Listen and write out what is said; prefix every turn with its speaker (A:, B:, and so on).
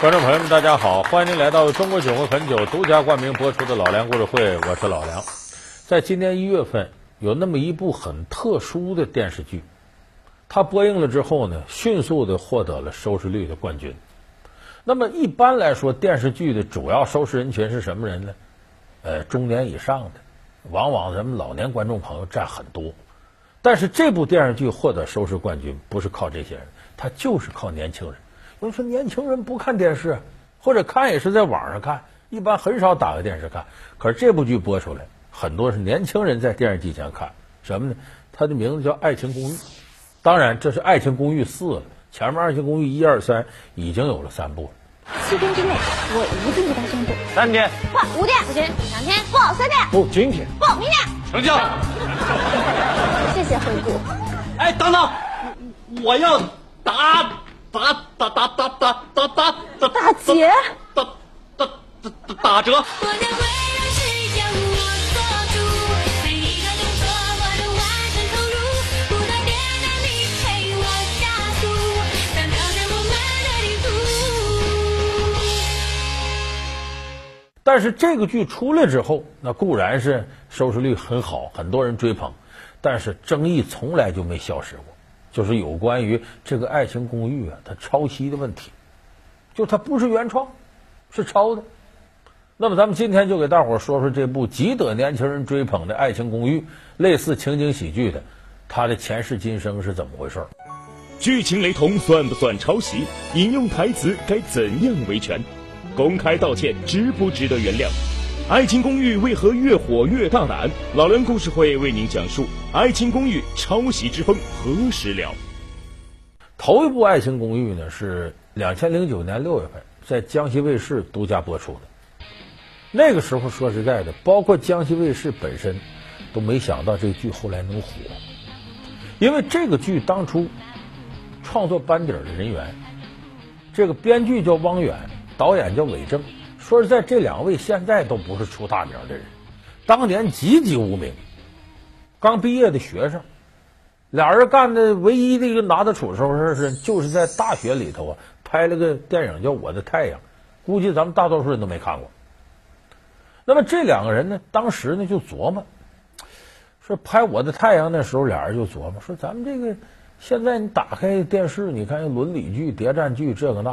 A: 观众朋友们，大家好，欢迎您来到中国酒会汾酒独家冠名播出的《老梁故事会》，我是老梁。在今年一月份，有那么一部很特殊的电视剧，它播映了之后呢，迅速的获得了收视率的冠军。那么一般来说，电视剧的主要收视人群是什么人呢？呃，中年以上的，往往咱们老年观众朋友占很多。但是这部电视剧获得收视冠军，不是靠这些人，它就是靠年轻人。有人说年轻人不看电视，或者看也是在网上看，一般很少打开电视看。可是这部剧播出来，很多是年轻人在电视机前看。什么呢？它的名字叫《爱情公寓》，当然这是《爱情公寓四》了。前面《爱情公寓》一二三已经有了三部了。
B: 七天之内，我一定给他宣布。
C: 三天，
B: 不，五天，不行，两天，不，三天，
C: 不，今天，
B: 不，明天。
C: 成交。
B: 谢谢惠顾。
C: 哎，等等，我要打打打打打打打打打
B: 打劫
C: 打打打打打折。
A: 但是这个剧出来之后，那固然是收视率很好，很多人追捧，但是争议从来就没消失过，就是有关于这个《爱情公寓》啊，它抄袭的问题，就它不是原创，是抄的。那么咱们今天就给大伙儿说说这部极得年轻人追捧的《爱情公寓》，类似情景喜剧的，它的前世今生是怎么回事儿？
D: 剧情雷同算不算抄袭？引用台词该怎样维权？公开道歉值不值得原谅？《爱情公寓》为何越火越大胆？老梁故事会为您讲述《爱情公寓》抄袭之风何时了？
A: 头一部《爱情公寓》呢是两千零九年六月份在江西卫视独家播出的。那个时候说实在的，包括江西卫视本身都没想到这个剧后来能火，因为这个剧当初创作班底的人员，这个编剧叫汪远，导演叫韦正。说实在，这两位现在都不是出大名的人，当年籍籍无名，刚毕业的学生。俩人干的唯一的一个拿得出手的事是，就是在大学里头啊拍了个电影叫《我的太阳》，估计咱们大多数人都没看过。那么这两个人呢，当时呢就琢磨，说拍《我的太阳》那时候，俩人就琢磨说，咱们这个现在你打开电视，你看伦理剧、谍战剧这个那。